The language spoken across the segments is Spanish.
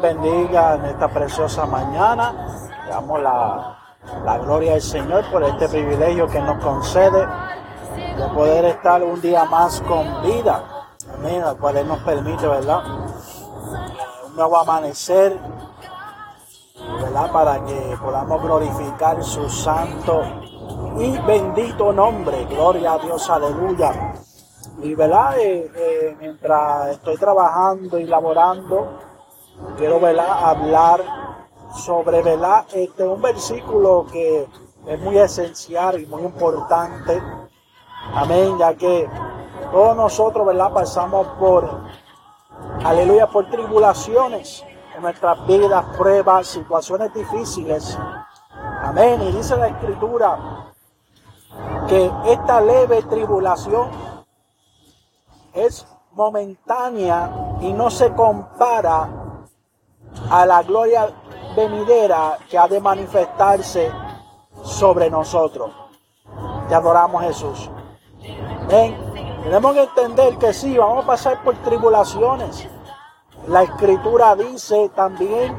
bendiga en esta preciosa mañana. Damos la, la gloria al Señor por este privilegio que nos concede de poder estar un día más con vida. Amén, el cual Él nos permite, ¿verdad? Un nuevo amanecer, ¿verdad? Para que podamos glorificar su santo y bendito nombre. Gloria a Dios, aleluya. Y verdad, eh, eh, mientras estoy trabajando y laborando, quiero ¿verdad? hablar sobre ¿verdad? Este, un versículo que es muy esencial y muy importante. Amén, ya que todos nosotros ¿verdad? pasamos por, aleluya, por tribulaciones en nuestras vidas, pruebas, situaciones difíciles. Amén. Y dice la escritura que esta leve tribulación es momentánea y no se compara a la gloria venidera que ha de manifestarse sobre nosotros. Te adoramos Jesús. Tenemos que entender que sí, vamos a pasar por tribulaciones. La escritura dice también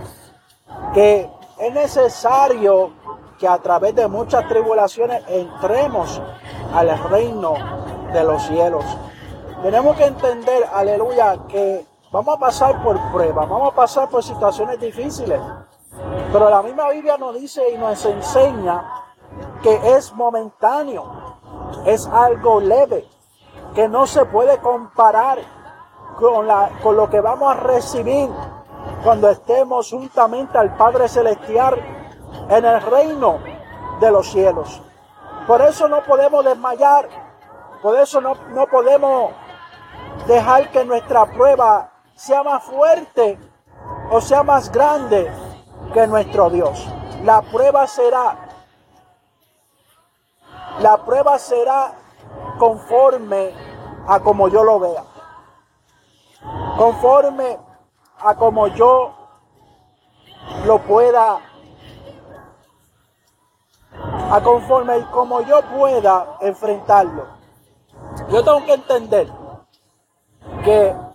que es necesario que a través de muchas tribulaciones entremos al reino de los cielos. Tenemos que entender, aleluya, que vamos a pasar por pruebas, vamos a pasar por situaciones difíciles. Pero la misma Biblia nos dice y nos enseña que es momentáneo, es algo leve, que no se puede comparar con, la, con lo que vamos a recibir cuando estemos juntamente al Padre Celestial en el reino de los cielos. Por eso no podemos desmayar, por eso no, no podemos dejar que nuestra prueba sea más fuerte o sea más grande que nuestro Dios. La prueba será, la prueba será conforme a como yo lo vea. Conforme a como yo lo pueda, a conforme como yo pueda enfrentarlo. Yo tengo que entender que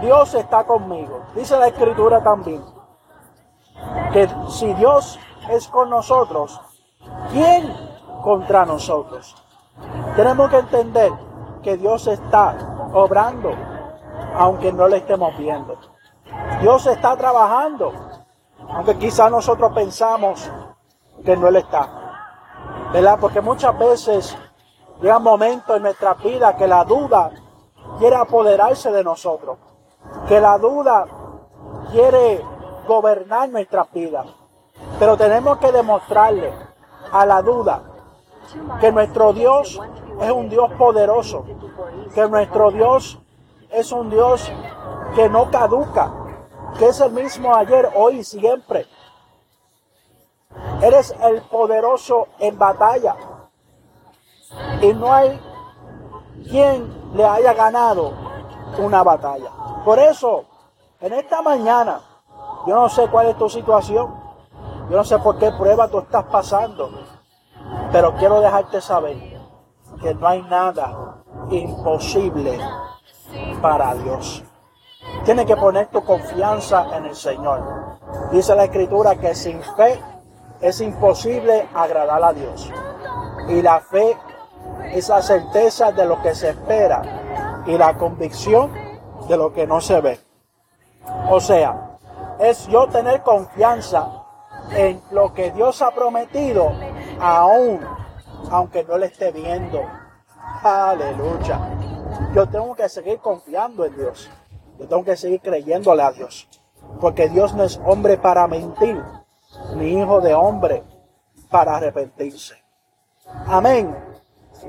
Dios está conmigo. Dice la escritura también que si Dios es con nosotros, ¿quién contra nosotros? Tenemos que entender que Dios está obrando, aunque no le estemos viendo. Dios está trabajando, aunque quizás nosotros pensamos que no Él está. ¿Verdad? Porque muchas veces llega un momento en nuestra vida que la duda quiere apoderarse de nosotros, que la duda quiere gobernar nuestras vidas. Pero tenemos que demostrarle a la duda que nuestro Dios es un Dios poderoso, que nuestro Dios es un Dios que no caduca, que es el mismo ayer, hoy y siempre. Eres el poderoso en batalla. Y no hay quien le haya ganado una batalla. Por eso, en esta mañana, yo no sé cuál es tu situación, yo no sé por qué prueba tú estás pasando, pero quiero dejarte saber que no hay nada imposible para Dios. Tienes que poner tu confianza en el Señor. Dice la Escritura que sin fe es imposible agradar a Dios. Y la fe esa certeza de lo que se espera y la convicción de lo que no se ve. O sea, es yo tener confianza en lo que Dios ha prometido, aún aunque no le esté viendo. Aleluya. Yo tengo que seguir confiando en Dios. Yo tengo que seguir creyéndole a Dios. Porque Dios no es hombre para mentir, ni hijo de hombre para arrepentirse. Amén.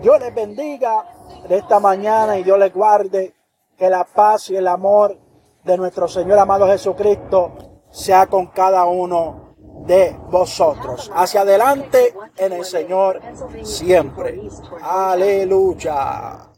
Dios les bendiga de esta mañana y Dios les guarde. Que la paz y el amor de nuestro Señor amado Jesucristo sea con cada uno de vosotros. Hacia adelante en el Señor siempre. Aleluya.